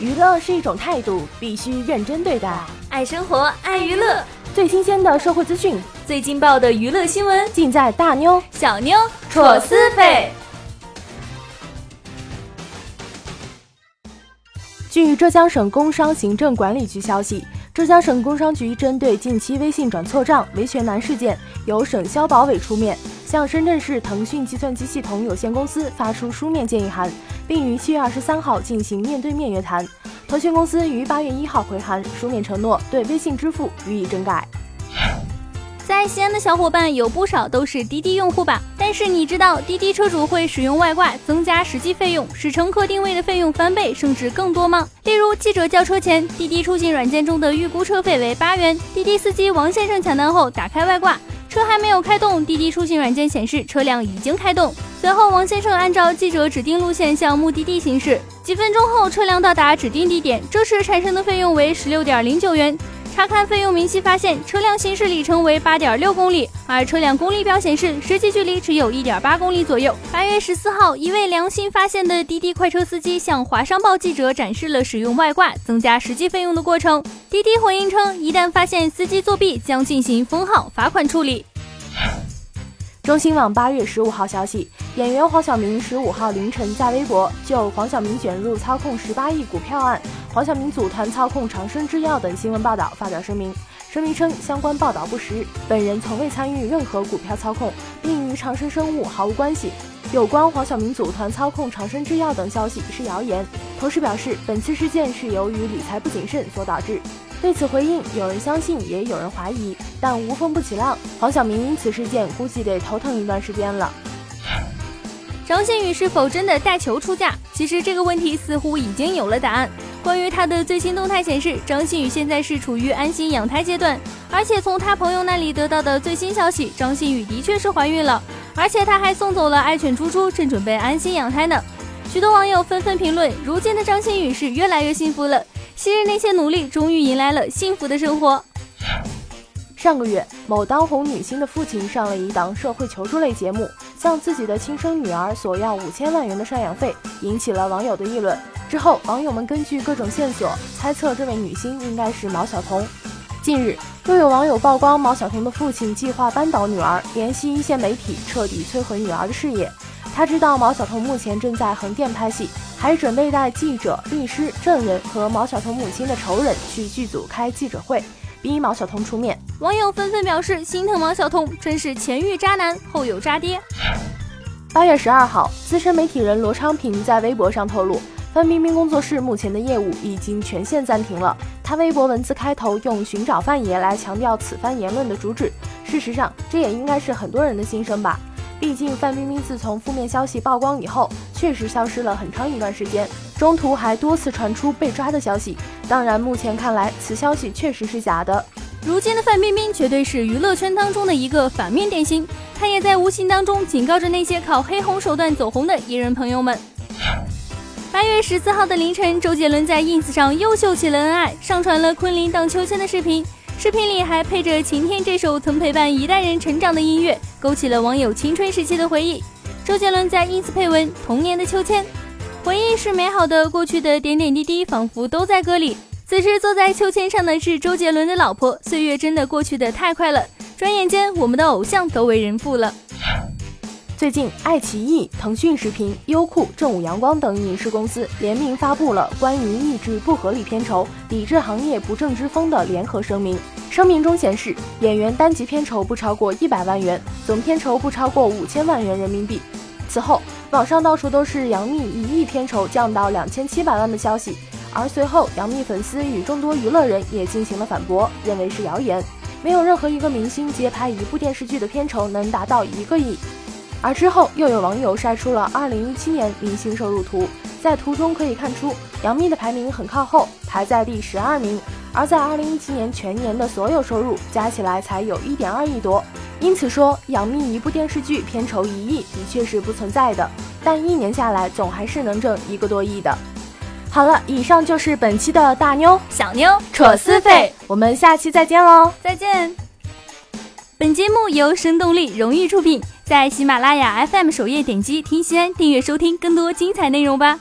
娱乐是一种态度，必须认真对待。爱生活，爱娱乐，最新鲜的社会资讯，最劲爆的娱乐新闻，尽在大妞。小妞戳私费。据浙江省工商行政管理局消息，浙江省工商局针对近期微信转错账、维权难事件，由省消保委出面，向深圳市腾讯计算机系统有限公司发出书面建议函，并于七月二十三号进行面对面约谈。腾讯公司于八月一号回函，书面承诺对微信支付予以整改。在西安的小伙伴有不少都是滴滴用户吧？但是你知道滴滴车主会使用外挂增加实际费用，使乘客定位的费用翻倍甚至更多吗？例如记者叫车前，滴滴出行软件中的预估车费为八元，滴滴司机王先生抢单后打开外挂，车还没有开动，滴滴出行软件显示车辆已经开动。随后王先生按照记者指定路线向目的地行驶，几分钟后车辆到达指定地点，这时产生的费用为十六点零九元。查看费用明细，发现车辆行驶里程为八点六公里，而车辆公里表显示实际距离只有一点八公里左右。八月十四号，一位良心发现的滴滴快车司机向华商报记者展示了使用外挂增加实际费用的过程。滴滴回应称，一旦发现司机作弊，将进行封号、罚款处理。中新网八月十五号消息，演员黄晓明十五号凌晨在微博就黄晓明卷入操控十八亿股票案、黄晓明组团操控长生制药等新闻报道发表声明。声明称，相关报道不实，本人从未参与任何股票操控，并与长生生物毫无关系。有关黄晓明组团操控长生制药等消息是谣言。同时表示，本次事件是由于理财不谨慎所导致。对此回应，有人相信，也有人怀疑，但无风不起浪。黄晓明因此事件估计得头疼一段时间了。张馨予是否真的带球出嫁？其实这个问题似乎已经有了答案。关于她的最新动态显示，张馨予现在是处于安心养胎阶段，而且从她朋友那里得到的最新消息，张馨予的确是怀孕了，而且她还送走了爱犬猪猪，正准备安心养胎呢。许多网友纷纷评论，如今的张馨予是越来越幸福了。昔日那些努力，终于迎来了幸福的生活。上个月，某当红女星的父亲上了一档社会求助类节目，向自己的亲生女儿索要五千万元的赡养费，引起了网友的议论。之后，网友们根据各种线索猜测，这位女星应该是毛晓彤。近日，又有网友曝光毛晓彤的父亲计划扳倒女儿，联系一线媒体，彻底摧毁女儿的事业。他知道毛晓彤目前正在横店拍戏。还准备带记者、律师、证人和毛晓彤母亲的仇人去剧组开记者会，逼毛晓彤出面。网友纷纷表示心疼毛晓彤，真是前遇渣男，后有渣爹。八月十二号，资深媒体人罗昌平在微博上透露，范冰冰工作室目前的业务已经全线暂停了。他微博文字开头用“寻找范爷”来强调此番言论的主旨，事实上，这也应该是很多人的心声吧。毕竟范冰冰自从负面消息曝光以后，确实消失了很长一段时间，中途还多次传出被抓的消息。当然，目前看来此消息确实是假的。如今的范冰冰绝对是娱乐圈当中的一个反面典型，她也在无形当中警告着那些靠黑红手段走红的艺人朋友们。八月十四号的凌晨，周杰伦在 ins 上又秀起了恩爱，上传了昆凌荡秋千的视频。视频里还配着《晴天》这首曾陪伴一代人成长的音乐，勾起了网友青春时期的回忆。周杰伦在 ins 配文：“童年的秋千，回忆是美好的，过去的点点滴滴仿佛都在歌里。”此时坐在秋千上的是周杰伦的老婆。岁月真的过去的太快了，转眼间我们的偶像都为人父了。最近，爱奇艺、腾讯视频、优酷、正午阳光等影视公司联名发布了关于抑制不合理片酬、抵制行业不正之风的联合声明。声明中显示，演员单集片酬不超过一百万元，总片酬不超过五千万元人民币。此后，网上到处都是杨幂一亿片酬降到两千七百万的消息，而随后杨幂粉丝与众多娱乐人也进行了反驳，认为是谣言。没有任何一个明星接拍一部电视剧的片酬能达到一个亿。而之后又有网友晒出了2017年明星收入图，在图中可以看出杨幂的排名很靠后，排在第十二名。而在2017年全年的所有收入加起来才有一点二亿多，因此说杨幂一部电视剧片酬一亿的确是不存在的，但一年下来总还是能挣一个多亿的。好了，以上就是本期的大妞小妞扯私费，我们下期再见喽，再见。本节目由生动力荣誉出品。在喜马拉雅 FM 首页点击“听西安”，订阅收听更多精彩内容吧。